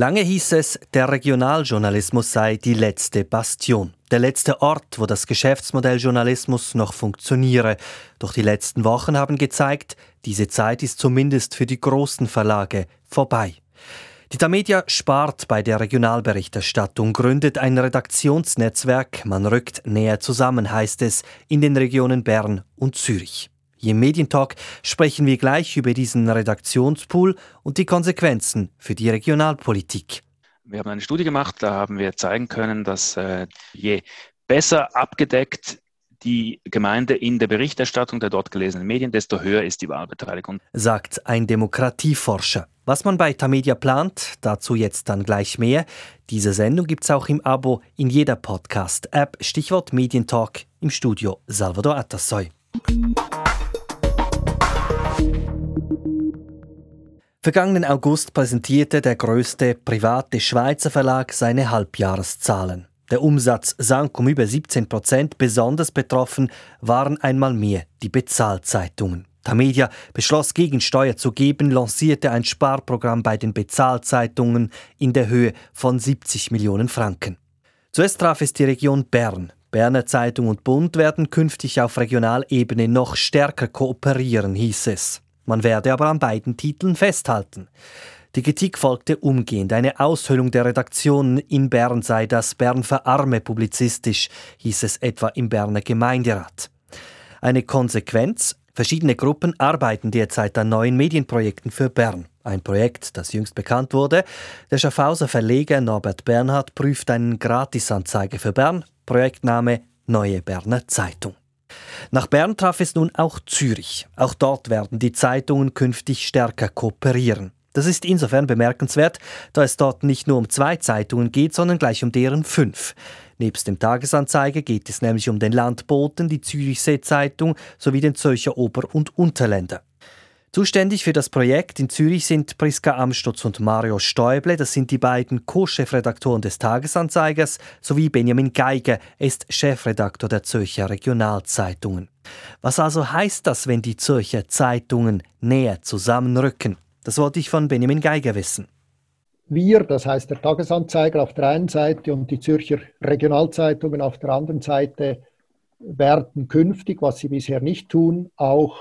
Lange hieß es, der Regionaljournalismus sei die letzte Bastion, der letzte Ort, wo das Geschäftsmodell Journalismus noch funktioniere. Doch die letzten Wochen haben gezeigt, diese Zeit ist zumindest für die großen Verlage vorbei. Die Tamedia spart bei der Regionalberichterstattung, gründet ein Redaktionsnetzwerk, man rückt näher zusammen, heißt es, in den Regionen Bern und Zürich. Hier im Medientalk sprechen wir gleich über diesen Redaktionspool und die Konsequenzen für die Regionalpolitik. Wir haben eine Studie gemacht, da haben wir zeigen können, dass äh, je besser abgedeckt die Gemeinde in der Berichterstattung der dort gelesenen Medien, desto höher ist die Wahlbeteiligung. Sagt ein Demokratieforscher. Was man bei Tamedia plant, dazu jetzt dann gleich mehr. Diese Sendung gibt es auch im Abo in jeder Podcast-App. Stichwort Medientalk im Studio Salvador Atassoy. Vergangenen August präsentierte der größte private Schweizer Verlag seine Halbjahreszahlen. Der Umsatz sank um über 17 Prozent. Besonders betroffen waren einmal mehr die Bezahlzeitungen. Tamedia beschloss Gegensteuer zu geben, lancierte ein Sparprogramm bei den Bezahlzeitungen in der Höhe von 70 Millionen Franken. Zuerst traf es die Region Bern. Berner Zeitung und Bund werden künftig auf Regionalebene noch stärker kooperieren, hieß es. Man werde aber an beiden Titeln festhalten. Die Kritik folgte umgehend. Eine Aushöhlung der Redaktionen in Bern sei das Bern verarme publizistisch, hieß es etwa im Berner Gemeinderat. Eine Konsequenz? Verschiedene Gruppen arbeiten derzeit an neuen Medienprojekten für Bern. Ein Projekt, das jüngst bekannt wurde. Der Schaffhauser Verleger Norbert Bernhard prüft einen Gratisanzeige für Bern. Projektname Neue Berner Zeitung. Nach Bern traf es nun auch Zürich. Auch dort werden die Zeitungen künftig stärker kooperieren. Das ist insofern bemerkenswert, da es dort nicht nur um zwei Zeitungen geht, sondern gleich um deren fünf. Nebst dem Tagesanzeiger geht es nämlich um den Landboten, die Zürichsee Zeitung sowie den Zürcher Ober- und Unterländer. Zuständig für das Projekt in Zürich sind Priska Amstutz und Mario Stäuble, das sind die beiden Co-Chefredaktoren des Tagesanzeigers, sowie Benjamin Geiger, er ist Chefredaktor der Zürcher Regionalzeitungen. Was also heißt das, wenn die Zürcher Zeitungen näher zusammenrücken? Das wollte ich von Benjamin Geiger wissen. Wir, das heißt der Tagesanzeiger auf der einen Seite und die Zürcher Regionalzeitungen auf der anderen Seite, werden künftig, was sie bisher nicht tun, auch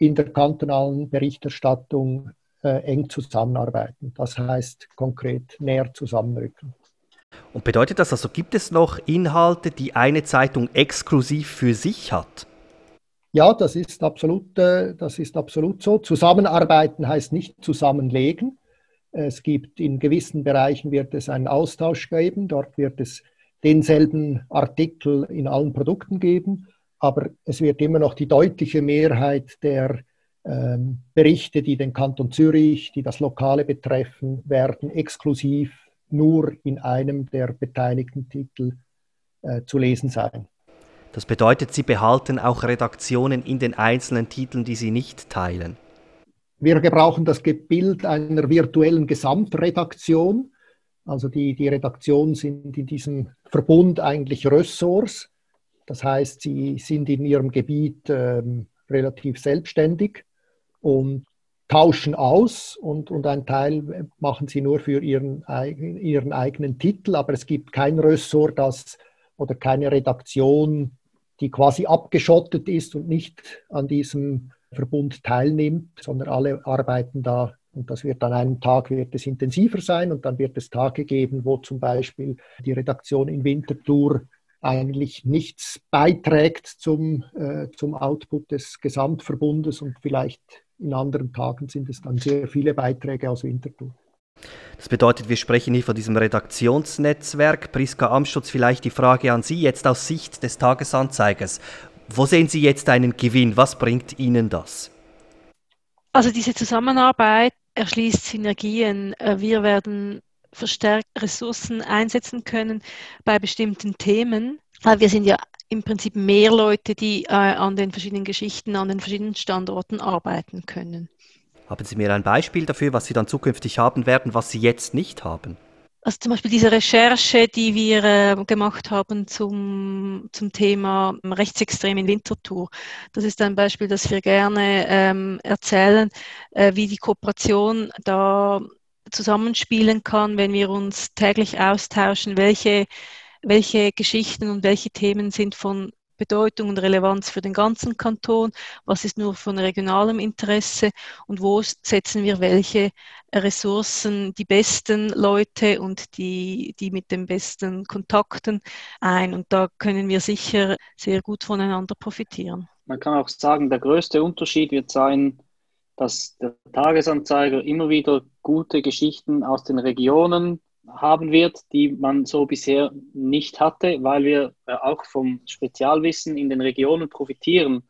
in der kantonalen Berichterstattung äh, eng zusammenarbeiten. Das heißt konkret näher zusammenrücken. Und bedeutet das also, gibt es noch Inhalte, die eine Zeitung exklusiv für sich hat? Ja, das ist absolut, äh, das ist absolut so. Zusammenarbeiten heißt nicht zusammenlegen. Es gibt in gewissen Bereichen wird es einen Austausch geben. Dort wird es denselben Artikel in allen Produkten geben aber es wird immer noch die deutliche Mehrheit der ähm, Berichte, die den Kanton Zürich, die das Lokale betreffen, werden exklusiv nur in einem der beteiligten Titel äh, zu lesen sein. Das bedeutet, Sie behalten auch Redaktionen in den einzelnen Titeln, die Sie nicht teilen. Wir gebrauchen das Bild einer virtuellen Gesamtredaktion. Also die, die Redaktionen sind in diesem Verbund eigentlich Ressorts, das heißt, sie sind in ihrem Gebiet ähm, relativ selbstständig und tauschen aus und, und ein Teil machen sie nur für ihren, ihren eigenen Titel, aber es gibt kein Ressort das, oder keine Redaktion, die quasi abgeschottet ist und nicht an diesem Verbund teilnimmt, sondern alle arbeiten da. Und das wird an einem Tag wird es intensiver sein und dann wird es Tage geben, wo zum Beispiel die Redaktion in Winterthur eigentlich nichts beiträgt zum, äh, zum Output des Gesamtverbundes und vielleicht in anderen Tagen sind es dann sehr viele Beiträge aus Winterthur. Das bedeutet, wir sprechen hier von diesem Redaktionsnetzwerk. Priska Amstutz, vielleicht die Frage an Sie jetzt aus Sicht des Tagesanzeigers. Wo sehen Sie jetzt einen Gewinn? Was bringt Ihnen das? Also diese Zusammenarbeit erschließt Synergien. Äh, wir werden verstärkt Ressourcen einsetzen können bei bestimmten Themen. Weil wir sind ja im Prinzip mehr Leute, die äh, an den verschiedenen Geschichten, an den verschiedenen Standorten arbeiten können. Haben Sie mir ein Beispiel dafür, was Sie dann zukünftig haben werden, was Sie jetzt nicht haben? Also zum Beispiel diese Recherche, die wir äh, gemacht haben zum, zum Thema Rechtsextrem in Winterthur. Das ist ein Beispiel, das wir gerne ähm, erzählen, äh, wie die Kooperation da zusammenspielen kann, wenn wir uns täglich austauschen, welche, welche Geschichten und welche Themen sind von Bedeutung und Relevanz für den ganzen Kanton, was ist nur von regionalem Interesse und wo setzen wir welche Ressourcen, die besten Leute und die, die mit den besten Kontakten ein. Und da können wir sicher sehr gut voneinander profitieren. Man kann auch sagen, der größte Unterschied wird sein, dass der Tagesanzeiger immer wieder gute Geschichten aus den Regionen haben wird, die man so bisher nicht hatte, weil wir äh, auch vom Spezialwissen in den Regionen profitieren.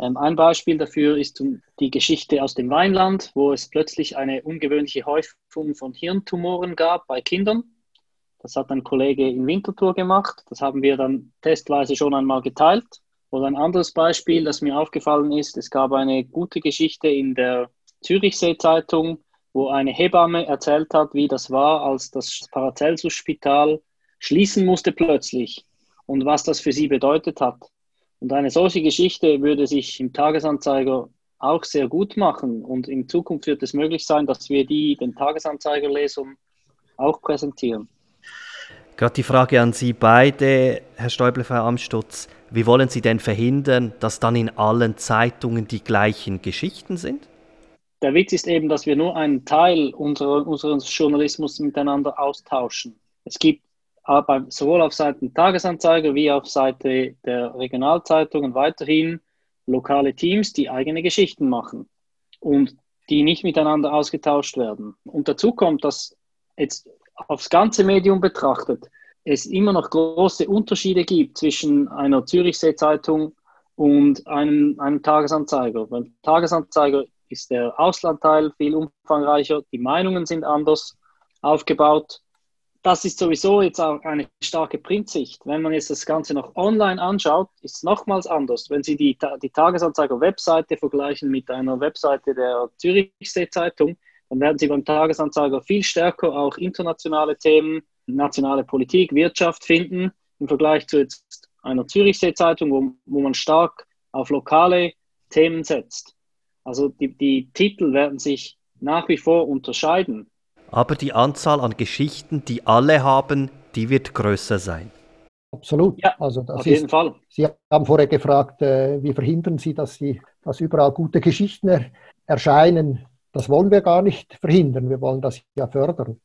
Ähm, ein Beispiel dafür ist die Geschichte aus dem Weinland, wo es plötzlich eine ungewöhnliche Häufung von Hirntumoren gab bei Kindern. Das hat ein Kollege in Winterthur gemacht. Das haben wir dann testweise schon einmal geteilt. Oder ein anderes Beispiel, das mir aufgefallen ist, es gab eine gute Geschichte in der Zürichsee-Zeitung, wo eine Hebamme erzählt hat, wie das war, als das Paracelsus-Spital schließen musste plötzlich und was das für sie bedeutet hat. Und eine solche Geschichte würde sich im Tagesanzeiger auch sehr gut machen und in Zukunft wird es möglich sein, dass wir die den Tagesanzeigerlesungen auch präsentieren. Gerade die Frage an Sie beide, Herr Stäuble, Frau Amstutz. Wie wollen Sie denn verhindern, dass dann in allen Zeitungen die gleichen Geschichten sind? Der Witz ist eben, dass wir nur einen Teil unserer, unseres Journalismus miteinander austauschen. Es gibt aber sowohl auf Seiten Tagesanzeiger wie auf Seite der Regionalzeitungen weiterhin lokale Teams, die eigene Geschichten machen und die nicht miteinander ausgetauscht werden. Und dazu kommt, dass jetzt aufs ganze Medium betrachtet es immer noch große Unterschiede gibt zwischen einer Zürichsee-Zeitung und einem, einem Tagesanzeiger. Beim Tagesanzeiger ist der Auslandteil viel umfangreicher, die Meinungen sind anders aufgebaut. Das ist sowieso jetzt auch eine starke Printsicht. Wenn man jetzt das Ganze noch online anschaut, ist es nochmals anders. Wenn Sie die, die Tagesanzeiger-Webseite vergleichen mit einer Webseite der Zürichsee-Zeitung, dann werden Sie beim Tagesanzeiger viel stärker auch internationale Themen, nationale Politik, Wirtschaft finden im Vergleich zu jetzt einer Zürichsee-Zeitung, wo, wo man stark auf lokale Themen setzt. Also die, die Titel werden sich nach wie vor unterscheiden. Aber die Anzahl an Geschichten, die alle haben, die wird größer sein. Absolut. Ja, also auf jeden Fall. Sie haben vorher gefragt, äh, wie verhindern Sie, dass, Sie, dass überall gute Geschichten er, erscheinen. Das wollen wir gar nicht verhindern, wir wollen das ja fördern.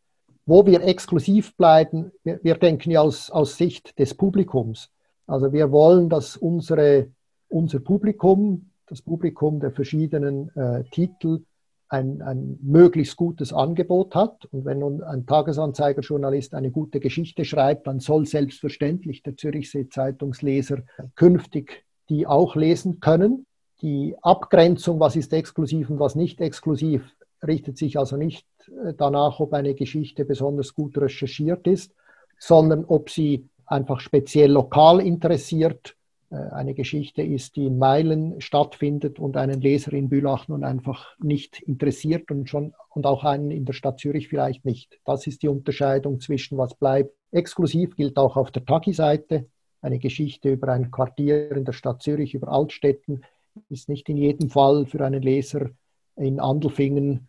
Wo wir exklusiv bleiben, wir, wir denken ja aus, aus Sicht des Publikums. Also wir wollen, dass unsere, unser Publikum das Publikum der verschiedenen äh, Titel ein, ein möglichst gutes Angebot hat. Und wenn nun ein Tagesanzeigerjournalist eine gute Geschichte schreibt, dann soll selbstverständlich der Zürichsee Zeitungsleser künftig die auch lesen können. Die Abgrenzung, was ist exklusiv und was nicht exklusiv, richtet sich also nicht äh, danach, ob eine Geschichte besonders gut recherchiert ist, sondern ob sie einfach speziell lokal interessiert äh, eine Geschichte ist, die in Meilen stattfindet und einen Leser in Bülach nun einfach nicht interessiert und schon und auch einen in der Stadt Zürich vielleicht nicht. Das ist die Unterscheidung zwischen was bleibt. Exklusiv gilt auch auf der Tagi-Seite. Eine Geschichte über ein Quartier in der Stadt Zürich, über Altstädten, ist nicht in jedem Fall für einen Leser in Andelfingen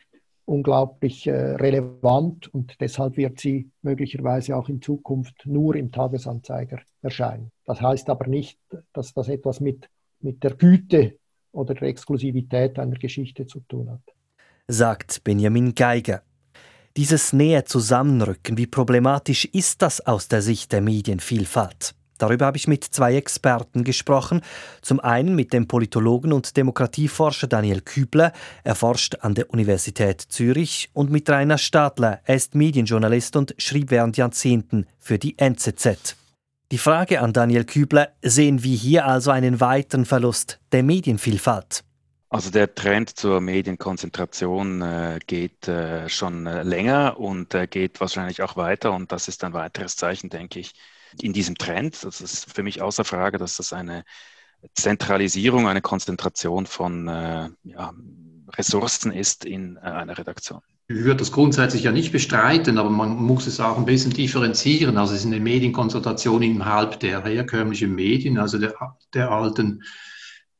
unglaublich äh, relevant und deshalb wird sie möglicherweise auch in Zukunft nur im Tagesanzeiger erscheinen. Das heißt aber nicht, dass das etwas mit, mit der Güte oder der Exklusivität einer Geschichte zu tun hat. Sagt Benjamin Geiger. Dieses näher Zusammenrücken, wie problematisch ist das aus der Sicht der Medienvielfalt? Darüber habe ich mit zwei Experten gesprochen. Zum einen mit dem Politologen und Demokratieforscher Daniel Kübler. Er forscht an der Universität Zürich. Und mit Rainer Stadler. Er ist Medienjournalist und schrieb während Jahrzehnten für die NZZ. Die Frage an Daniel Kübler: Sehen wir hier also einen weiteren Verlust der Medienvielfalt? Also der Trend zur Medienkonzentration äh, geht äh, schon äh, länger und äh, geht wahrscheinlich auch weiter. Und das ist ein weiteres Zeichen, denke ich, in diesem Trend. Das ist für mich außer Frage, dass das eine Zentralisierung, eine Konzentration von äh, ja, Ressourcen ist in äh, einer Redaktion. Ich würde das grundsätzlich ja nicht bestreiten, aber man muss es auch ein bisschen differenzieren. Also es ist eine Medienkonzentration innerhalb der herkömmlichen Medien, also der, der alten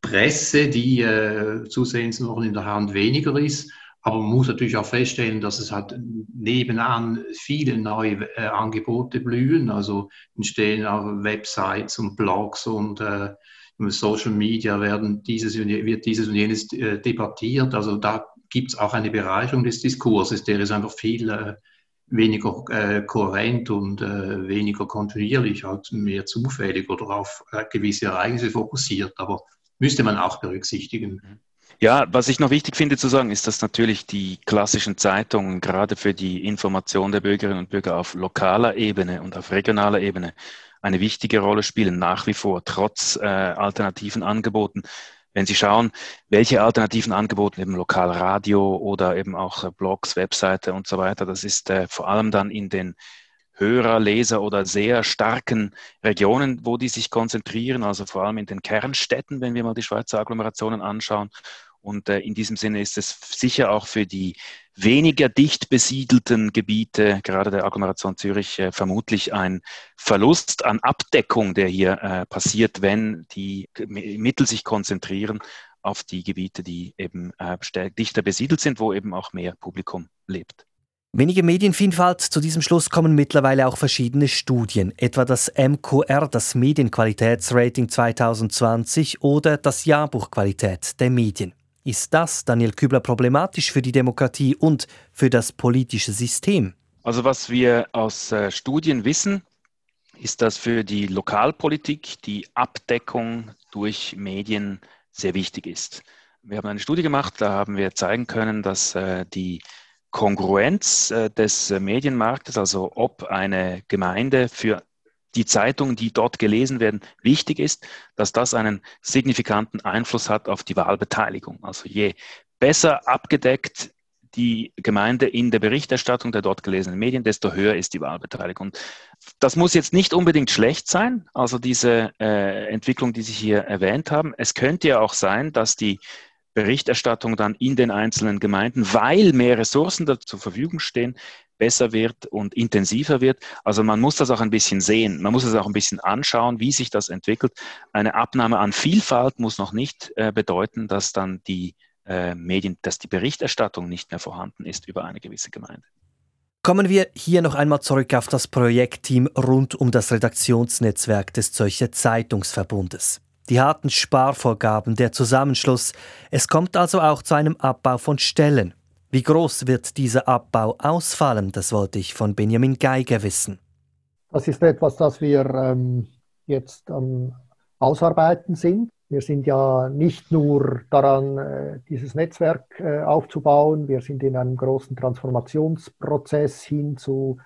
Presse, die äh, zusehends noch in der Hand weniger ist. Aber man muss natürlich auch feststellen, dass es halt nebenan viele neue äh, Angebote blühen. Also entstehen auch Websites und Blogs und äh, Social Media werden dieses, wird dieses und jenes äh, debattiert. Also da gibt es auch eine Bereicherung des Diskurses, der ist einfach viel äh, weniger äh, kohärent und äh, weniger kontinuierlich, halt mehr zufällig oder auf äh, gewisse Ereignisse fokussiert. Aber müsste man auch berücksichtigen. Ja, was ich noch wichtig finde zu sagen, ist, dass natürlich die klassischen Zeitungen gerade für die Information der Bürgerinnen und Bürger auf lokaler Ebene und auf regionaler Ebene eine wichtige Rolle spielen, nach wie vor, trotz äh, alternativen Angeboten. Wenn Sie schauen, welche alternativen Angebote, eben Lokalradio oder eben auch Blogs, Webseite und so weiter, das ist äh, vor allem dann in den Hörer, Leser oder sehr starken Regionen, wo die sich konzentrieren, also vor allem in den Kernstädten, wenn wir mal die Schweizer Agglomerationen anschauen. Und äh, in diesem Sinne ist es sicher auch für die weniger dicht besiedelten Gebiete, gerade der Agglomeration Zürich, äh, vermutlich ein Verlust an Abdeckung, der hier äh, passiert, wenn die Mittel sich konzentrieren auf die Gebiete, die eben dichter besiedelt sind, wo eben auch mehr Publikum lebt. Weniger Medienvielfalt, zu diesem Schluss kommen mittlerweile auch verschiedene Studien, etwa das MQR, das Medienqualitätsrating 2020 oder das Jahrbuch Qualität der Medien. Ist das, Daniel Kübler, problematisch für die Demokratie und für das politische System? Also was wir aus äh, Studien wissen, ist, dass für die Lokalpolitik die Abdeckung durch Medien sehr wichtig ist. Wir haben eine Studie gemacht, da haben wir zeigen können, dass äh, die Kongruenz äh, des Medienmarktes, also ob eine Gemeinde für die Zeitungen, die dort gelesen werden, wichtig ist, dass das einen signifikanten Einfluss hat auf die Wahlbeteiligung. Also je besser abgedeckt die Gemeinde in der Berichterstattung der dort gelesenen Medien, desto höher ist die Wahlbeteiligung. Das muss jetzt nicht unbedingt schlecht sein, also diese äh, Entwicklung, die Sie hier erwähnt haben. Es könnte ja auch sein, dass die Berichterstattung dann in den einzelnen Gemeinden, weil mehr Ressourcen zur Verfügung stehen, besser wird und intensiver wird. Also man muss das auch ein bisschen sehen, man muss es auch ein bisschen anschauen, wie sich das entwickelt. Eine Abnahme an Vielfalt muss noch nicht äh, bedeuten, dass dann die äh, Medien, dass die Berichterstattung nicht mehr vorhanden ist über eine gewisse Gemeinde. Kommen wir hier noch einmal zurück auf das Projektteam rund um das Redaktionsnetzwerk des Zürcher Zeitungsverbundes. Die harten Sparvorgaben, der Zusammenschluss. Es kommt also auch zu einem Abbau von Stellen. Wie groß wird dieser Abbau ausfallen? Das wollte ich von Benjamin Geiger wissen. Das ist etwas, das wir ähm, jetzt am Ausarbeiten sind. Wir sind ja nicht nur daran, äh, dieses Netzwerk äh, aufzubauen, wir sind in einem großen Transformationsprozess hin zu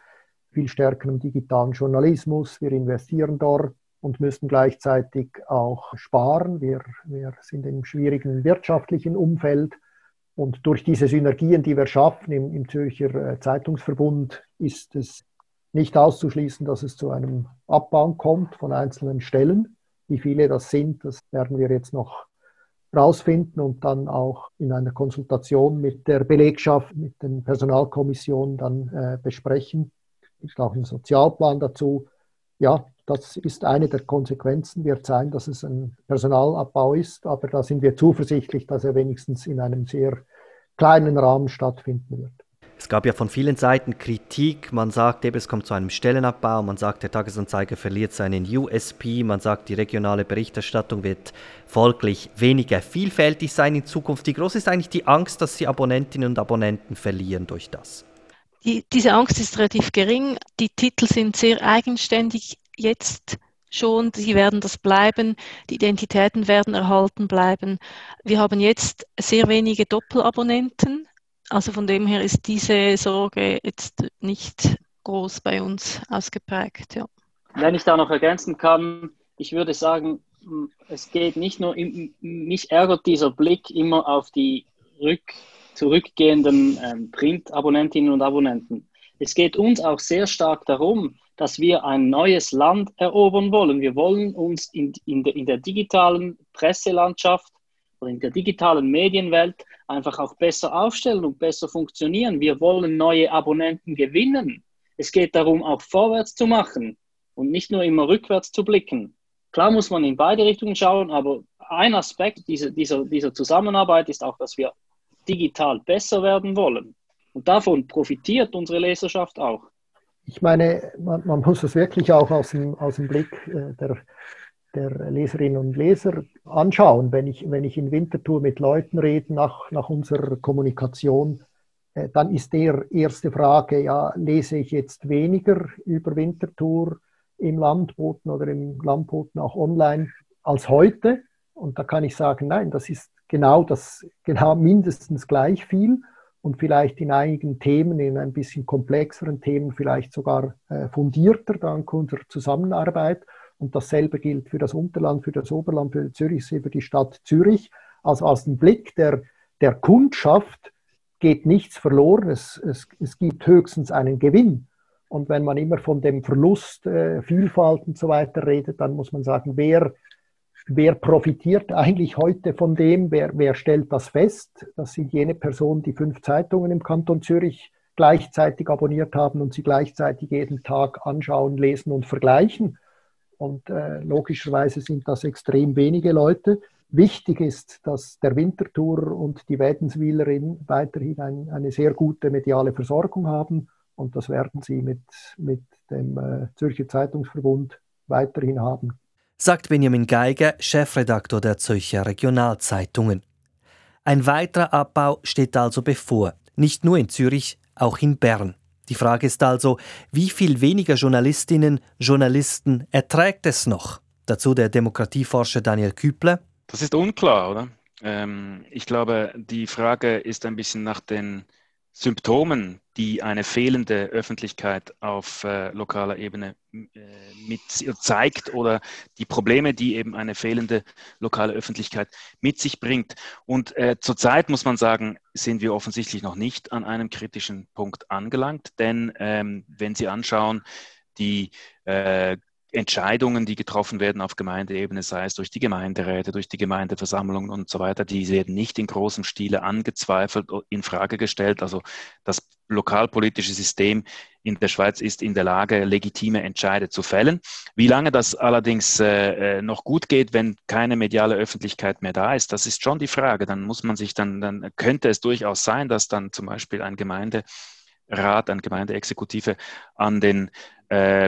viel stärkerem digitalen Journalismus. Wir investieren dort und müssen gleichzeitig auch sparen. Wir, wir sind im schwierigen wirtschaftlichen Umfeld und durch diese Synergien, die wir schaffen im, im Zürcher äh, Zeitungsverbund, ist es nicht auszuschließen, dass es zu einem Abbau kommt von einzelnen Stellen. Wie viele das sind, das werden wir jetzt noch rausfinden und dann auch in einer Konsultation mit der Belegschaft, mit den Personalkommissionen dann äh, besprechen. Es ist auch ein Sozialplan dazu. Ja, das ist eine der Konsequenzen, wird sein, dass es ein Personalabbau ist, aber da sind wir zuversichtlich, dass er wenigstens in einem sehr kleinen Rahmen stattfinden wird. Es gab ja von vielen Seiten Kritik. Man sagt eben, es kommt zu einem Stellenabbau. Man sagt, der Tagesanzeiger verliert seinen USP. Man sagt, die regionale Berichterstattung wird folglich weniger vielfältig sein in Zukunft. Wie groß ist eigentlich die Angst, dass Sie Abonnentinnen und Abonnenten verlieren durch das? Die, diese Angst ist relativ gering. Die Titel sind sehr eigenständig jetzt schon, sie werden das bleiben, die Identitäten werden erhalten bleiben. Wir haben jetzt sehr wenige Doppelabonnenten, also von dem her ist diese Sorge jetzt nicht groß bei uns ausgeprägt. Ja. Wenn ich da noch ergänzen kann, ich würde sagen, es geht nicht nur, mich ärgert dieser Blick immer auf die rück, zurückgehenden ähm, Print-Abonnentinnen und Abonnenten. Es geht uns auch sehr stark darum, dass wir ein neues Land erobern wollen. Wir wollen uns in, in, de, in der digitalen Presselandschaft oder in der digitalen Medienwelt einfach auch besser aufstellen und besser funktionieren. Wir wollen neue Abonnenten gewinnen. Es geht darum, auch vorwärts zu machen und nicht nur immer rückwärts zu blicken. Klar muss man in beide Richtungen schauen, aber ein Aspekt dieser, dieser, dieser Zusammenarbeit ist auch, dass wir digital besser werden wollen. Und davon profitiert unsere Leserschaft auch. Ich meine, man, man muss das wirklich auch aus dem, aus dem Blick äh, der, der Leserinnen und Leser anschauen. Wenn ich, wenn ich in Winterthur mit Leuten rede nach, nach unserer Kommunikation, äh, dann ist der erste Frage, ja, lese ich jetzt weniger über Winterthur im Landboten oder im Landboten auch online als heute? Und da kann ich sagen, nein, das ist genau das, genau mindestens gleich viel und vielleicht in einigen Themen, in ein bisschen komplexeren Themen, vielleicht sogar äh, fundierter dank unserer Zusammenarbeit. Und dasselbe gilt für das Unterland, für das Oberland, für Zürich, für die Stadt Zürich. Also aus dem Blick der, der Kundschaft geht nichts verloren. Es, es, es gibt höchstens einen Gewinn. Und wenn man immer von dem Verlust, äh, Vielfalt und so weiter redet, dann muss man sagen, wer Wer profitiert eigentlich heute von dem? Wer, wer stellt das fest? Das sind jene Personen, die fünf Zeitungen im Kanton Zürich gleichzeitig abonniert haben und sie gleichzeitig jeden Tag anschauen, lesen und vergleichen. Und äh, logischerweise sind das extrem wenige Leute. Wichtig ist, dass der Winterthur und die Wädenswilerin weiterhin ein, eine sehr gute mediale Versorgung haben. Und das werden sie mit, mit dem äh, Zürcher Zeitungsverbund weiterhin haben sagt Benjamin Geiger, Chefredaktor der Zürcher Regionalzeitungen. Ein weiterer Abbau steht also bevor, nicht nur in Zürich, auch in Bern. Die Frage ist also, wie viel weniger Journalistinnen, Journalisten erträgt es noch? Dazu der Demokratieforscher Daniel Kübler. Das ist unklar, oder? Ähm, ich glaube, die Frage ist ein bisschen nach den Symptomen, die eine fehlende Öffentlichkeit auf äh, lokaler Ebene äh, mit zeigt oder die Probleme, die eben eine fehlende lokale Öffentlichkeit mit sich bringt. Und äh, zurzeit muss man sagen, sind wir offensichtlich noch nicht an einem kritischen Punkt angelangt, denn ähm, wenn Sie anschauen, die äh, Entscheidungen, die getroffen werden auf Gemeindeebene, sei es durch die Gemeinderäte, durch die Gemeindeversammlungen und so weiter, die werden nicht in großem Stile angezweifelt, in Frage gestellt. Also das lokalpolitische System in der Schweiz ist in der Lage, legitime Entscheide zu fällen. Wie lange das allerdings äh, äh, noch gut geht, wenn keine mediale Öffentlichkeit mehr da ist, das ist schon die Frage. Dann muss man sich dann, dann könnte es durchaus sein, dass dann zum Beispiel ein Gemeinderat, eine Gemeindeexekutive an den äh,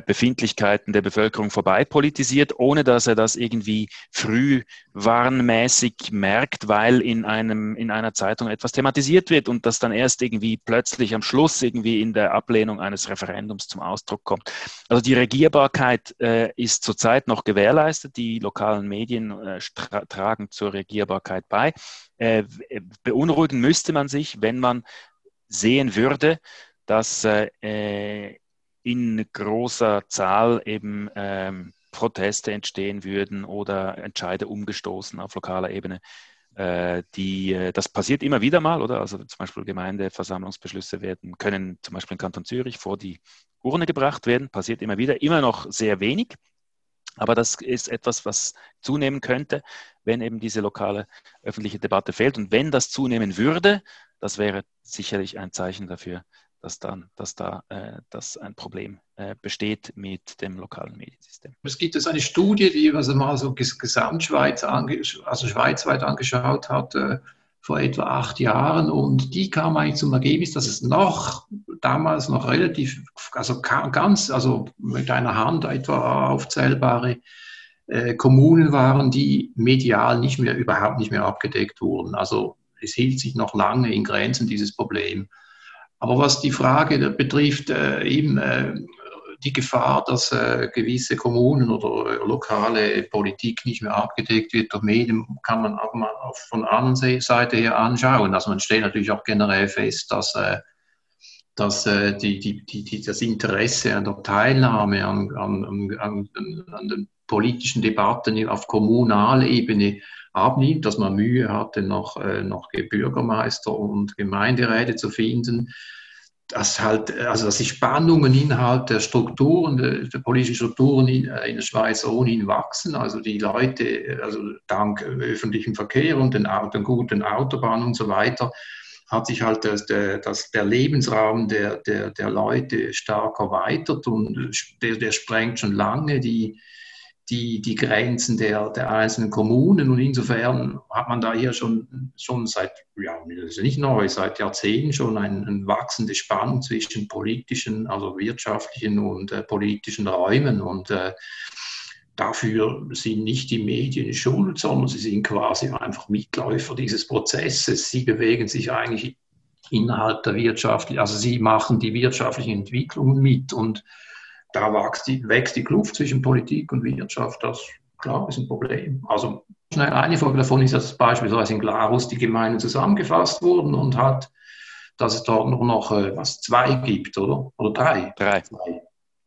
Befindlichkeiten der Bevölkerung vorbei politisiert, ohne dass er das irgendwie früh warnmäßig merkt, weil in, einem, in einer Zeitung etwas thematisiert wird und das dann erst irgendwie plötzlich am Schluss irgendwie in der Ablehnung eines Referendums zum Ausdruck kommt. Also die Regierbarkeit äh, ist zurzeit noch gewährleistet. Die lokalen Medien äh, tragen zur Regierbarkeit bei. Äh, beunruhigen müsste man sich, wenn man sehen würde, dass äh, in großer Zahl eben ähm, Proteste entstehen würden oder Entscheide umgestoßen auf lokaler Ebene. Äh, die, äh, das passiert immer wieder mal, oder? Also zum Beispiel Gemeindeversammlungsbeschlüsse werden, können zum Beispiel im Kanton Zürich vor die Urne gebracht werden, passiert immer wieder, immer noch sehr wenig. Aber das ist etwas, was zunehmen könnte, wenn eben diese lokale öffentliche Debatte fehlt. Und wenn das zunehmen würde, das wäre sicherlich ein Zeichen dafür, dass, dann, dass da äh, dass ein Problem äh, besteht mit dem lokalen Mediensystem. Es gibt jetzt eine Studie, die also mal so Gesamtschweiz, also schweizweit angeschaut hat, äh, vor etwa acht Jahren und die kam eigentlich zum Ergebnis, dass es noch damals noch relativ, also ganz, also mit einer Hand etwa aufzählbare äh, Kommunen waren, die medial nicht mehr, überhaupt nicht mehr abgedeckt wurden. Also es hielt sich noch lange in Grenzen dieses Problem. Aber was die Frage betrifft, äh, eben äh, die Gefahr, dass äh, gewisse Kommunen oder lokale Politik nicht mehr abgedeckt wird durch Medien, kann man auch mal von der anderen Seite her anschauen. Also man stellt natürlich auch generell fest, dass, dass äh, die, die, die, das Interesse an der Teilnahme an, an, an, an den politischen Debatten auf kommunaler Ebene abnimmt, dass man Mühe hatte, noch, noch Bürgermeister und Gemeinderäte zu finden dass halt, also dass die Spannungen innerhalb der Strukturen, der, der politischen Strukturen in, äh, in, der Schweiz ohnehin wachsen. Also die Leute, also dank öffentlichem Verkehr und den, den guten Autobahnen und so weiter, hat sich halt das, der, das, der Lebensraum der, der, der Leute stark erweitert und der, der sprengt schon lange die, die, die Grenzen der, der einzelnen Kommunen. Und insofern hat man da hier schon, schon seit, ja, das nicht neu, seit Jahrzehnten schon ein, ein wachsende Spannung zwischen politischen, also wirtschaftlichen und äh, politischen Räumen. Und äh, dafür sind nicht die Medien schuld, sondern sie sind quasi einfach Mitläufer dieses Prozesses. Sie bewegen sich eigentlich innerhalb der Wirtschaft, also sie machen die wirtschaftlichen Entwicklungen mit und da wächst die, wächst die Kluft zwischen Politik und Wirtschaft. Das klar ist ein Problem. Also eine Folge davon ist, dass beispielsweise in Glarus die Gemeinden zusammengefasst wurden und hat, dass es dort nur noch äh, was zwei gibt, oder? Oder drei? Drei. Drei.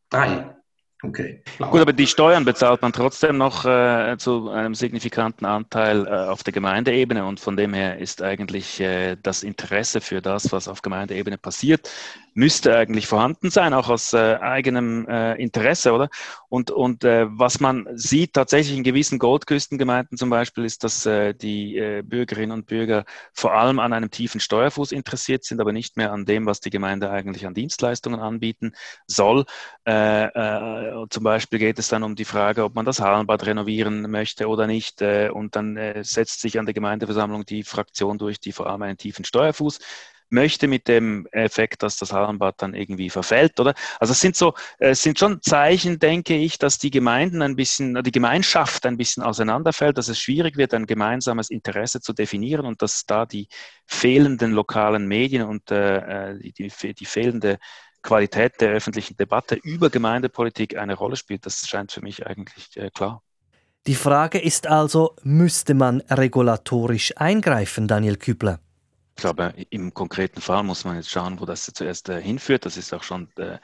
drei. Okay. Gut, aber die Steuern bezahlt man trotzdem noch äh, zu einem signifikanten Anteil äh, auf der Gemeindeebene und von dem her ist eigentlich äh, das Interesse für das, was auf Gemeindeebene passiert, müsste eigentlich vorhanden sein, auch aus äh, eigenem äh, Interesse, oder? Und, und äh, was man sieht tatsächlich in gewissen Goldküstengemeinden zum Beispiel, ist, dass äh, die äh, Bürgerinnen und Bürger vor allem an einem tiefen Steuerfuß interessiert sind, aber nicht mehr an dem, was die Gemeinde eigentlich an Dienstleistungen anbieten soll. Äh, äh, zum Beispiel geht es dann um die Frage, ob man das Hallenbad renovieren möchte oder nicht. Äh, und dann äh, setzt sich an der Gemeindeversammlung die Fraktion durch, die vor allem einen tiefen Steuerfuß möchte mit dem Effekt, dass das Hallenbad dann irgendwie verfällt, oder? Also es sind so, es sind schon Zeichen, denke ich, dass die Gemeinden ein bisschen, die Gemeinschaft ein bisschen auseinanderfällt, dass es schwierig wird, ein gemeinsames Interesse zu definieren und dass da die fehlenden lokalen Medien und äh, äh die, die, die fehlende Qualität der öffentlichen Debatte über Gemeindepolitik eine Rolle spielt. Das scheint für mich eigentlich äh, klar. Die Frage ist also, müsste man regulatorisch eingreifen, Daniel Kübler? Ich glaube, im konkreten Fall muss man jetzt schauen, wo das zuerst äh, hinführt. Das ist auch schon äh,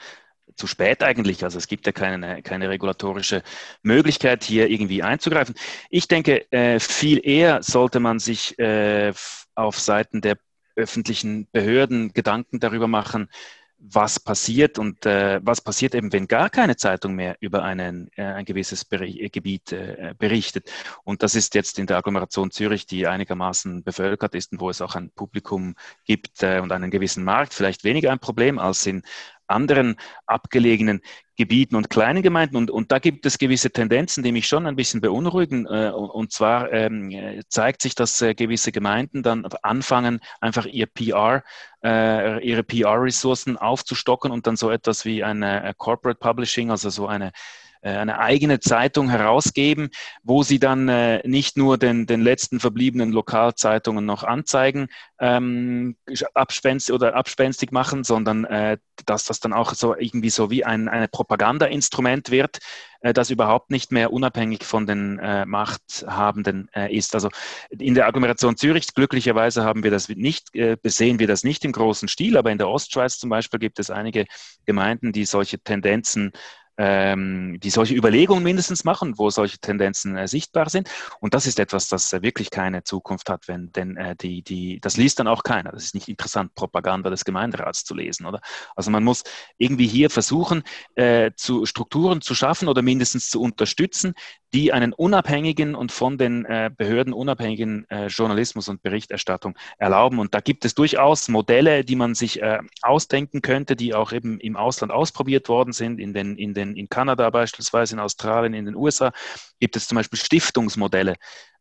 zu spät eigentlich. Also es gibt ja keine, keine regulatorische Möglichkeit, hier irgendwie einzugreifen. Ich denke, äh, viel eher sollte man sich äh, auf Seiten der öffentlichen Behörden Gedanken darüber machen, was passiert und äh, was passiert eben, wenn gar keine Zeitung mehr über einen, äh, ein gewisses Beri äh, Gebiet äh, berichtet. Und das ist jetzt in der Agglomeration Zürich, die einigermaßen bevölkert ist und wo es auch ein Publikum gibt äh, und einen gewissen Markt, vielleicht weniger ein Problem als in anderen abgelegenen Gebieten und kleinen Gemeinden. Und, und da gibt es gewisse Tendenzen, die mich schon ein bisschen beunruhigen. Äh, und, zwar ähm, zeigt sich, dass äh, gewisse Gemeinden dann anfangen, einfach ihr PR, äh, ihre PR-Ressourcen aufzustocken und dann so etwas wie eine äh, Corporate Publishing, also so eine eine eigene Zeitung herausgeben, wo sie dann äh, nicht nur den, den letzten verbliebenen Lokalzeitungen noch Anzeigen ähm, abspenstig oder abspenstig machen, sondern äh, dass das dann auch so irgendwie so wie ein eine Propagandainstrument wird, äh, das überhaupt nicht mehr unabhängig von den äh, Machthabenden äh, ist. Also in der Agglomeration Zürich, glücklicherweise haben wir das nicht, äh, sehen wir das nicht im großen Stil, aber in der Ostschweiz zum Beispiel gibt es einige Gemeinden, die solche Tendenzen ähm, die solche Überlegungen mindestens machen, wo solche Tendenzen äh, sichtbar sind. Und das ist etwas, das äh, wirklich keine Zukunft hat, wenn, denn äh, die, die, das liest dann auch keiner. Das ist nicht interessant, Propaganda des Gemeinderats zu lesen, oder? Also man muss irgendwie hier versuchen, äh, zu Strukturen zu schaffen oder mindestens zu unterstützen, die einen unabhängigen und von den äh, Behörden unabhängigen äh, Journalismus und Berichterstattung erlauben. Und da gibt es durchaus Modelle, die man sich ausdenken könnte, die auch eben im Ausland ausprobiert worden sind, in, den, in, den, in Kanada beispielsweise, in Australien, in den USA gibt es zum Beispiel Stiftungsmodelle,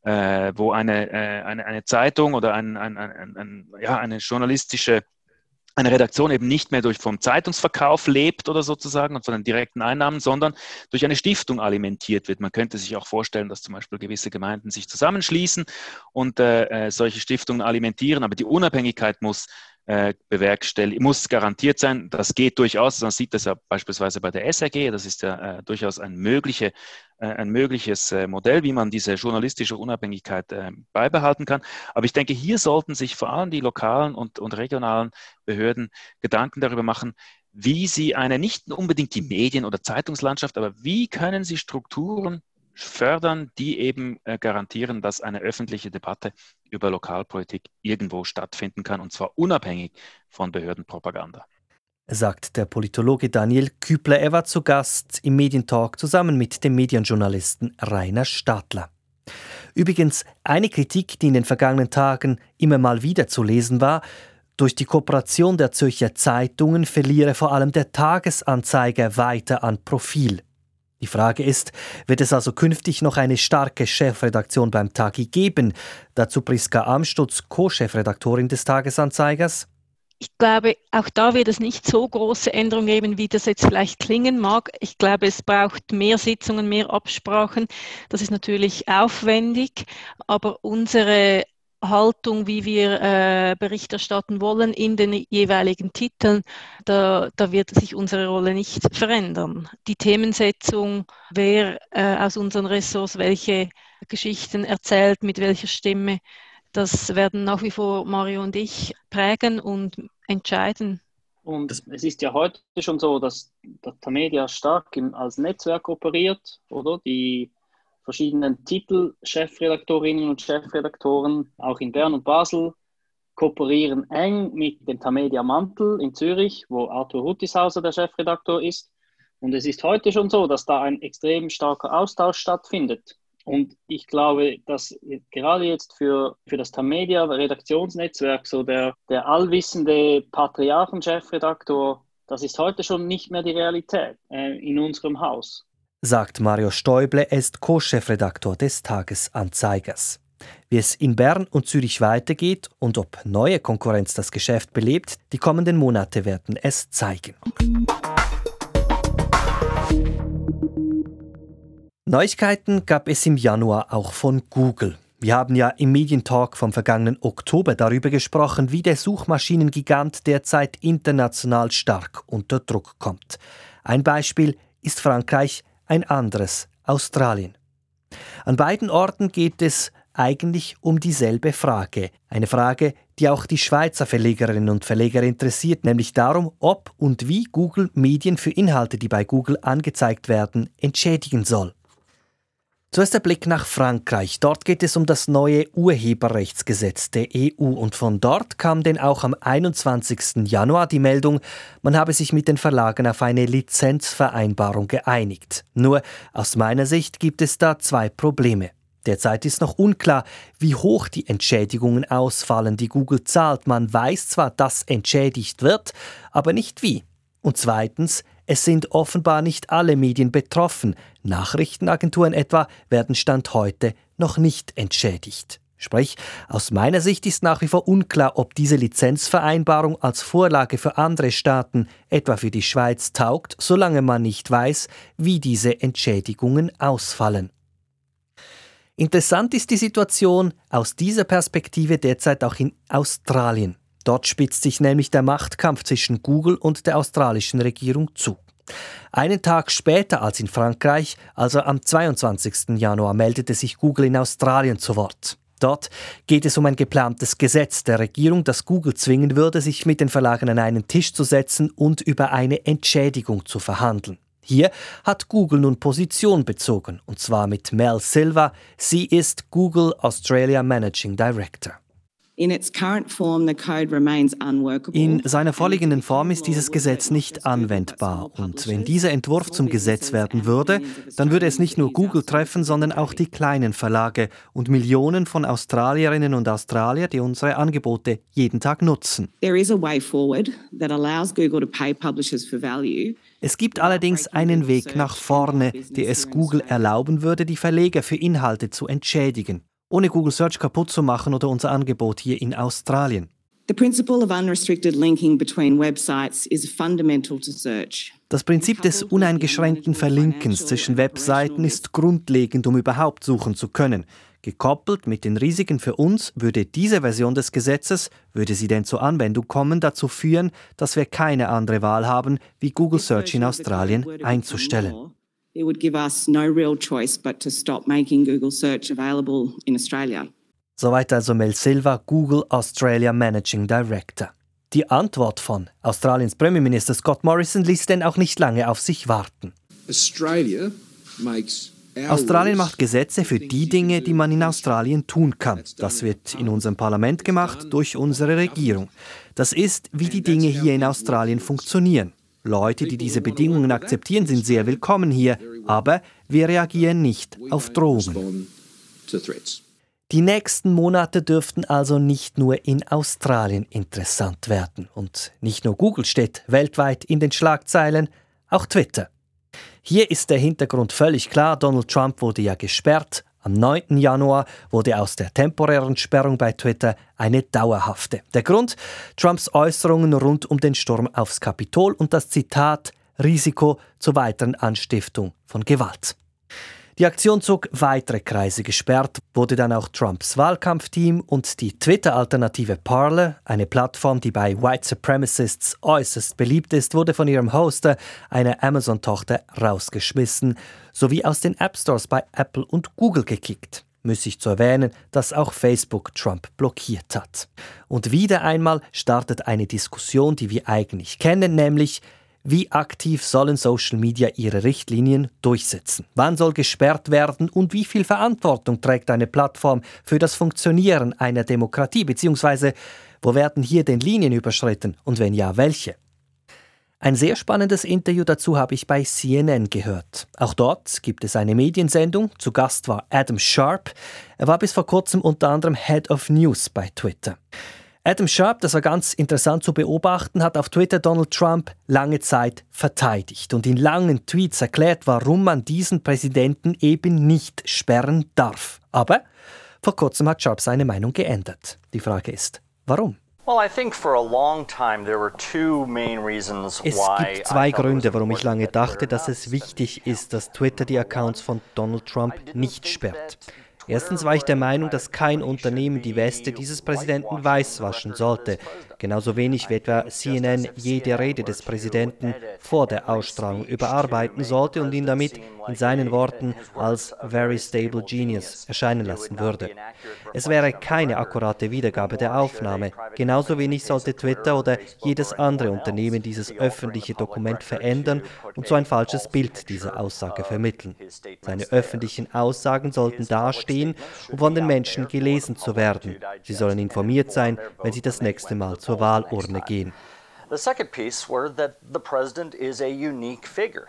äh, wo eine, äh, eine, eine Zeitung oder ein, ein, ein, ja, eine journalistische eine Redaktion eben nicht mehr durch vom Zeitungsverkauf lebt oder sozusagen und von den direkten Einnahmen, sondern durch eine Stiftung alimentiert wird. Man könnte sich auch vorstellen, dass zum Beispiel gewisse Gemeinden sich zusammenschließen und äh, äh solche Stiftungen alimentieren, aber die Unabhängigkeit muss äh, bewerkstelligen, muss garantiert sein. Das geht durchaus. Man sieht das ja beispielsweise bei der SRG. Das ist ja äh, durchaus ein, mögliche, äh, ein mögliches äh, Modell, wie man diese journalistische Unabhängigkeit äh, beibehalten kann. Aber ich denke, hier sollten sich vor allem die lokalen und, und regionalen Behörden Gedanken darüber machen, wie sie eine, nicht unbedingt die Medien- oder Zeitungslandschaft, aber wie können sie Strukturen fördern, die eben äh, garantieren, dass eine öffentliche Debatte über Lokalpolitik irgendwo stattfinden kann, und zwar unabhängig von Behördenpropaganda. Sagt der Politologe Daniel Kübler. Er war zu Gast im Medientalk zusammen mit dem Medienjournalisten Rainer Stadler. Übrigens, eine Kritik, die in den vergangenen Tagen immer mal wieder zu lesen war, durch die Kooperation der Zürcher Zeitungen verliere vor allem der Tagesanzeiger weiter an Profil. Die Frage ist, wird es also künftig noch eine starke Chefredaktion beim Tagi geben? Dazu Priska Amstutz, Co-Chefredaktorin des Tagesanzeigers. Ich glaube, auch da wird es nicht so große Änderungen geben, wie das jetzt vielleicht klingen mag. Ich glaube, es braucht mehr Sitzungen, mehr Absprachen. Das ist natürlich aufwendig, aber unsere Haltung, wie wir äh, Bericht erstatten wollen in den jeweiligen Titeln, da, da wird sich unsere Rolle nicht verändern. Die Themensetzung, wer äh, aus unseren Ressorts welche Geschichten erzählt, mit welcher Stimme, das werden nach wie vor Mario und ich prägen und entscheiden. Und es ist ja heute schon so, dass der Tamedia stark im, als Netzwerk operiert, oder? Die verschiedenen Titelchefredaktorinnen und Chefredaktoren, auch in Bern und Basel, kooperieren eng mit dem Tamedia Mantel in Zürich, wo Arthur Huttishauser der Chefredaktor ist. Und es ist heute schon so, dass da ein extrem starker Austausch stattfindet. Und ich glaube, dass gerade jetzt für, für das Tamedia Redaktionsnetzwerk so der, der allwissende Patriarchen-Chefredaktor, das ist heute schon nicht mehr die Realität äh, in unserem Haus sagt Mario Stäuble, er ist Co-Chefredaktor des Tagesanzeigers. Wie es in Bern und Zürich weitergeht und ob neue Konkurrenz das Geschäft belebt, die kommenden Monate werden es zeigen. Neuigkeiten gab es im Januar auch von Google. Wir haben ja im Medientalk vom vergangenen Oktober darüber gesprochen, wie der Suchmaschinengigant derzeit international stark unter Druck kommt. Ein Beispiel ist Frankreich, ein anderes Australien. An beiden Orten geht es eigentlich um dieselbe Frage. Eine Frage, die auch die Schweizer Verlegerinnen und Verleger interessiert, nämlich darum, ob und wie Google Medien für Inhalte, die bei Google angezeigt werden, entschädigen soll. Zuerst der Blick nach Frankreich. Dort geht es um das neue Urheberrechtsgesetz der EU und von dort kam denn auch am 21. Januar die Meldung, man habe sich mit den Verlagen auf eine Lizenzvereinbarung geeinigt. Nur aus meiner Sicht gibt es da zwei Probleme. Derzeit ist noch unklar, wie hoch die Entschädigungen ausfallen, die Google zahlt. Man weiß zwar, dass entschädigt wird, aber nicht wie. Und zweitens, es sind offenbar nicht alle Medien betroffen. Nachrichtenagenturen etwa werden Stand heute noch nicht entschädigt. Sprich, aus meiner Sicht ist nach wie vor unklar, ob diese Lizenzvereinbarung als Vorlage für andere Staaten, etwa für die Schweiz, taugt, solange man nicht weiß, wie diese Entschädigungen ausfallen. Interessant ist die Situation aus dieser Perspektive derzeit auch in Australien. Dort spitzt sich nämlich der Machtkampf zwischen Google und der australischen Regierung zu. Einen Tag später als in Frankreich, also am 22. Januar, meldete sich Google in Australien zu Wort. Dort geht es um ein geplantes Gesetz der Regierung, das Google zwingen würde, sich mit den Verlagen an einen Tisch zu setzen und über eine Entschädigung zu verhandeln. Hier hat Google nun Position bezogen, und zwar mit Mel Silva. Sie ist Google Australia Managing Director. In seiner vorliegenden Form ist dieses Gesetz nicht anwendbar. Und wenn dieser Entwurf zum Gesetz werden würde, dann würde es nicht nur Google treffen, sondern auch die kleinen Verlage und Millionen von Australierinnen und Australier, die unsere Angebote jeden Tag nutzen. Es gibt allerdings einen Weg nach vorne, der es Google erlauben würde, die Verleger für Inhalte zu entschädigen ohne Google Search kaputt zu machen oder unser Angebot hier in Australien. Das Prinzip des uneingeschränkten Verlinkens zwischen Webseiten ist grundlegend, um überhaupt suchen zu können. Gekoppelt mit den Risiken für uns würde diese Version des Gesetzes, würde sie denn zur Anwendung kommen, dazu führen, dass wir keine andere Wahl haben, wie Google Search in Australien einzustellen. It would give us no real choice but to stop making Google Search available in Australia. Soweit also Mel Silva, Google Australia Managing Director. Die Antwort von Australiens Premierminister Scott Morrison ließ denn auch nicht lange auf sich warten. Australien macht Gesetze für die Dinge, die man in Australien tun kann. Das wird in unserem Parlament gemacht durch unsere Regierung. Das ist, wie die Dinge hier in Australien funktionieren. Leute, die diese Bedingungen akzeptieren, sind sehr willkommen hier, aber wir reagieren nicht auf Drohungen. Die nächsten Monate dürften also nicht nur in Australien interessant werden. Und nicht nur Google steht weltweit in den Schlagzeilen, auch Twitter. Hier ist der Hintergrund völlig klar. Donald Trump wurde ja gesperrt. Am 9. Januar wurde aus der temporären Sperrung bei Twitter eine dauerhafte. Der Grund? Trumps Äußerungen rund um den Sturm aufs Kapitol und das Zitat Risiko zur weiteren Anstiftung von Gewalt. Die Aktion zog weitere Kreise gesperrt, wurde dann auch Trumps Wahlkampfteam und die Twitter-Alternative Parler, eine Plattform, die bei White Supremacists äußerst beliebt ist, wurde von ihrem Hoster, einer Amazon-Tochter, rausgeschmissen, sowie aus den App Stores bei Apple und Google gekickt. Müßig zu erwähnen, dass auch Facebook Trump blockiert hat. Und wieder einmal startet eine Diskussion, die wir eigentlich kennen, nämlich wie aktiv sollen Social Media ihre Richtlinien durchsetzen? Wann soll gesperrt werden und wie viel Verantwortung trägt eine Plattform für das Funktionieren einer Demokratie? Beziehungsweise, wo werden hier denn Linien überschritten und wenn ja, welche? Ein sehr spannendes Interview dazu habe ich bei CNN gehört. Auch dort gibt es eine Mediensendung. Zu Gast war Adam Sharp. Er war bis vor kurzem unter anderem Head of News bei Twitter. Adam Sharp, das war ganz interessant zu beobachten, hat auf Twitter Donald Trump lange Zeit verteidigt und in langen Tweets erklärt, warum man diesen Präsidenten eben nicht sperren darf. Aber vor kurzem hat Sharp seine Meinung geändert. Die Frage ist, warum? Es gibt zwei Gründe, warum ich lange dachte, dass es wichtig ist, dass Twitter die Accounts von Donald Trump nicht sperrt. Erstens war ich der Meinung, dass kein Unternehmen die Weste dieses Präsidenten weiß waschen sollte. Genauso wenig wie etwa CNN jede Rede des Präsidenten vor der Ausstrahlung überarbeiten sollte und ihn damit in seinen Worten als very stable genius erscheinen lassen würde. Es wäre keine akkurate Wiedergabe der Aufnahme. Genauso wenig sollte Twitter oder jedes andere Unternehmen dieses öffentliche Dokument verändern und so ein falsches Bild dieser Aussage vermitteln. Seine öffentlichen Aussagen sollten dastehen, um von den Menschen gelesen zu werden. Sie sollen informiert sein, wenn sie das nächste Mal zur Wahlurne gehen. The second piece were that the president is a unique figure.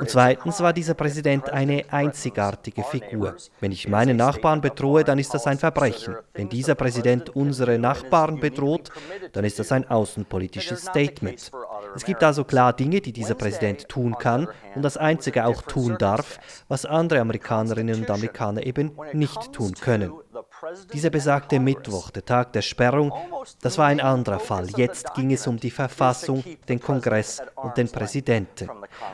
Und zweitens war dieser Präsident eine einzigartige Figur. Wenn ich meinen Nachbarn bedrohe, dann ist das ein Verbrechen. Wenn dieser Präsident unsere Nachbarn bedroht, dann ist das ein außenpolitisches Statement. Es gibt also klar Dinge, die dieser Präsident tun kann und das Einzige auch tun darf, was andere Amerikanerinnen und Amerikaner eben nicht tun können. Dieser besagte Mittwoch, der Tag der Sperrung, das war ein anderer Fall. Jetzt ging es um die Verfassung, den Kongress und den Präsidenten.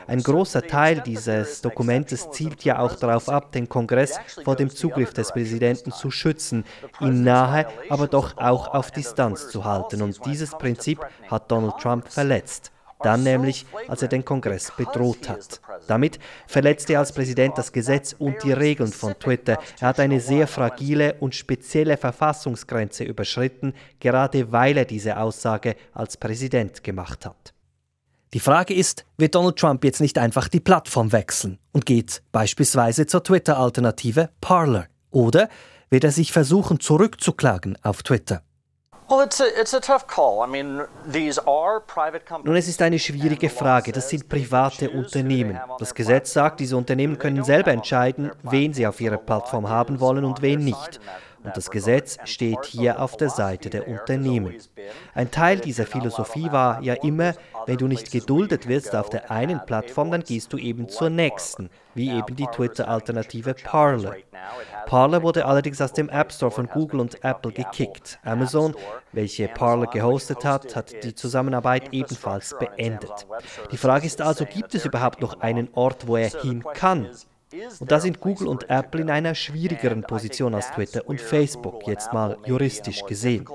Ein großer Teil dieses Dokumentes zielt ja auch darauf ab, den Kongress vor dem Zugriff des Präsidenten zu schützen, ihn nahe, aber doch auch auf Distanz zu halten. Und dieses Prinzip hat Donald Trump verletzt dann nämlich, als er den Kongress bedroht hat. Damit verletzte er als Präsident das Gesetz und die Regeln von Twitter. Er hat eine sehr fragile und spezielle Verfassungsgrenze überschritten, gerade weil er diese Aussage als Präsident gemacht hat. Die Frage ist, wird Donald Trump jetzt nicht einfach die Plattform wechseln und geht beispielsweise zur Twitter-Alternative Parler? Oder wird er sich versuchen zurückzuklagen auf Twitter? Nun, es ist eine schwierige Frage. Das sind private Unternehmen. Das Gesetz sagt, diese Unternehmen können selber entscheiden, wen sie auf ihrer Plattform haben wollen und wen nicht. Und das Gesetz steht hier auf der Seite der Unternehmen. Ein Teil dieser Philosophie war ja immer, wenn du nicht geduldet wirst auf der einen Plattform, dann gehst du eben zur nächsten, wie eben die Twitter-Alternative Parler. Parler wurde allerdings aus dem App Store von Google und Apple gekickt. Amazon, welche Parler gehostet hat, hat die Zusammenarbeit ebenfalls beendet. Die Frage ist also, gibt es überhaupt noch einen Ort, wo er hin kann? Und da sind Google und Apple in einer schwierigeren Position als Twitter und Facebook, jetzt mal juristisch gesehen.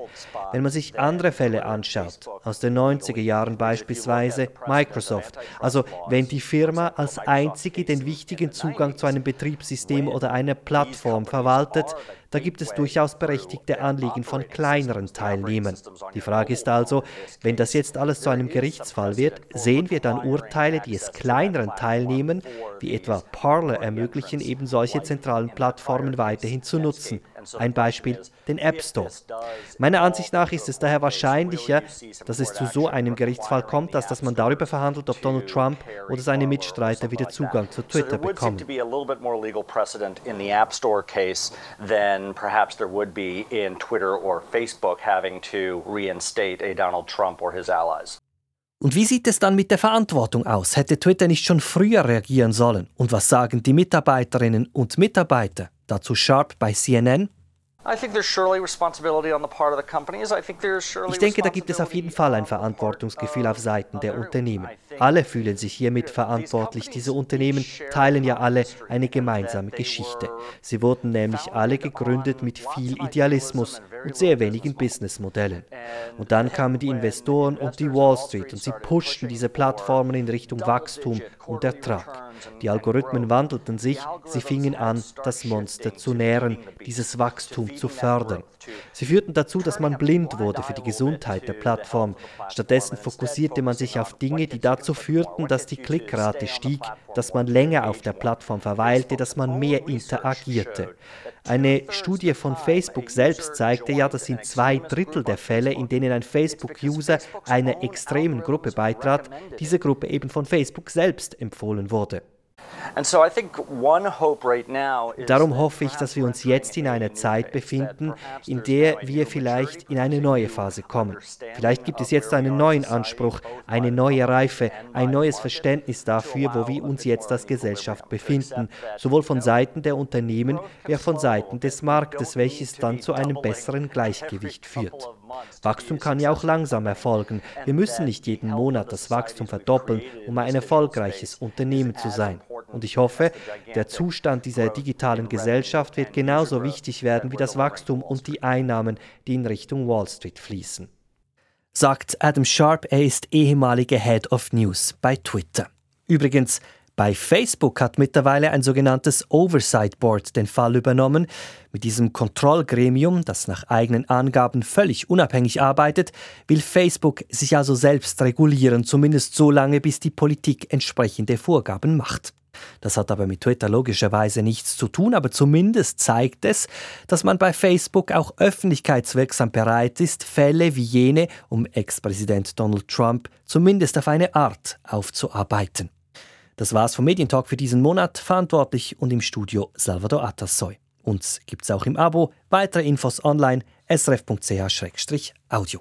Wenn man sich andere Fälle anschaut, aus den 90er Jahren beispielsweise Microsoft, also wenn die Firma als einzige den wichtigen Zugang zu einem Betriebssystem oder einer Plattform verwaltet, da gibt es durchaus berechtigte Anliegen von kleineren Teilnehmern. Die Frage ist also, wenn das jetzt alles zu einem Gerichtsfall wird, sehen wir dann Urteile, die es kleineren Teilnehmern, wie etwa Parler, ermöglichen, eben solche zentralen Plattformen weiterhin zu nutzen. Ein Beispiel, den App Store. Meiner Ansicht nach ist es daher wahrscheinlicher, dass es zu so einem Gerichtsfall kommt, als dass man darüber verhandelt, ob Donald Trump oder seine Mitstreiter wieder Zugang zu Twitter bekommen. than perhaps there would be in Twitter or Facebook having to reinstate a Donald Trump or his allies. Und wie sieht es dann mit der Verantwortung aus? Hätte Twitter nicht schon früher reagieren sollen? Und was sagen die Mitarbeiterinnen und Mitarbeiter? Dazu Sharp bei CNN. Ich denke, da gibt es auf jeden Fall ein Verantwortungsgefühl auf Seiten der Unternehmen. Alle fühlen sich hiermit verantwortlich. Diese Unternehmen teilen ja alle eine gemeinsame Geschichte. Sie wurden nämlich alle gegründet mit viel Idealismus und sehr wenigen Businessmodellen. Und dann kamen die Investoren und die Wall Street und sie pushten diese Plattformen in Richtung Wachstum und Ertrag. Die Algorithmen wandelten sich, sie fingen an, das Monster zu nähren, dieses Wachstum zu fördern. Sie führten dazu, dass man blind wurde für die Gesundheit der Plattform. Stattdessen fokussierte man sich auf Dinge, die dazu führten, dass die Klickrate stieg, dass man länger auf der Plattform verweilte, dass man mehr interagierte. Eine Studie von Facebook selbst zeigte ja, dass in zwei Drittel der Fälle, in denen ein Facebook-User einer extremen Gruppe beitrat, diese Gruppe eben von Facebook selbst empfohlen wurde. Darum hoffe ich, dass wir uns jetzt in einer Zeit befinden, in der wir vielleicht in eine neue Phase kommen. Vielleicht gibt es jetzt einen neuen Anspruch, eine neue Reife, ein neues Verständnis dafür, wo wir uns jetzt als Gesellschaft befinden, sowohl von Seiten der Unternehmen wie auch von Seiten des Marktes, welches dann zu einem besseren Gleichgewicht führt. Wachstum kann ja auch langsam erfolgen. Wir müssen nicht jeden Monat das Wachstum verdoppeln, um ein erfolgreiches Unternehmen zu sein. Und ich hoffe, der Zustand dieser digitalen Gesellschaft wird genauso wichtig werden wie das Wachstum und die Einnahmen, die in Richtung Wall Street fließen. Sagt Adam Sharp, er ist ehemaliger Head of News bei Twitter. Übrigens, bei Facebook hat mittlerweile ein sogenanntes Oversight Board den Fall übernommen. Mit diesem Kontrollgremium, das nach eigenen Angaben völlig unabhängig arbeitet, will Facebook sich also selbst regulieren, zumindest so lange, bis die Politik entsprechende Vorgaben macht. Das hat aber mit Twitter logischerweise nichts zu tun, aber zumindest zeigt es, dass man bei Facebook auch öffentlichkeitswirksam bereit ist, Fälle wie jene um Ex-Präsident Donald Trump zumindest auf eine Art aufzuarbeiten. Das war's vom Medientalk für diesen Monat. Verantwortlich und im Studio Salvador Atassoy. Uns gibt's auch im Abo. Weitere Infos online srf.ch-audio.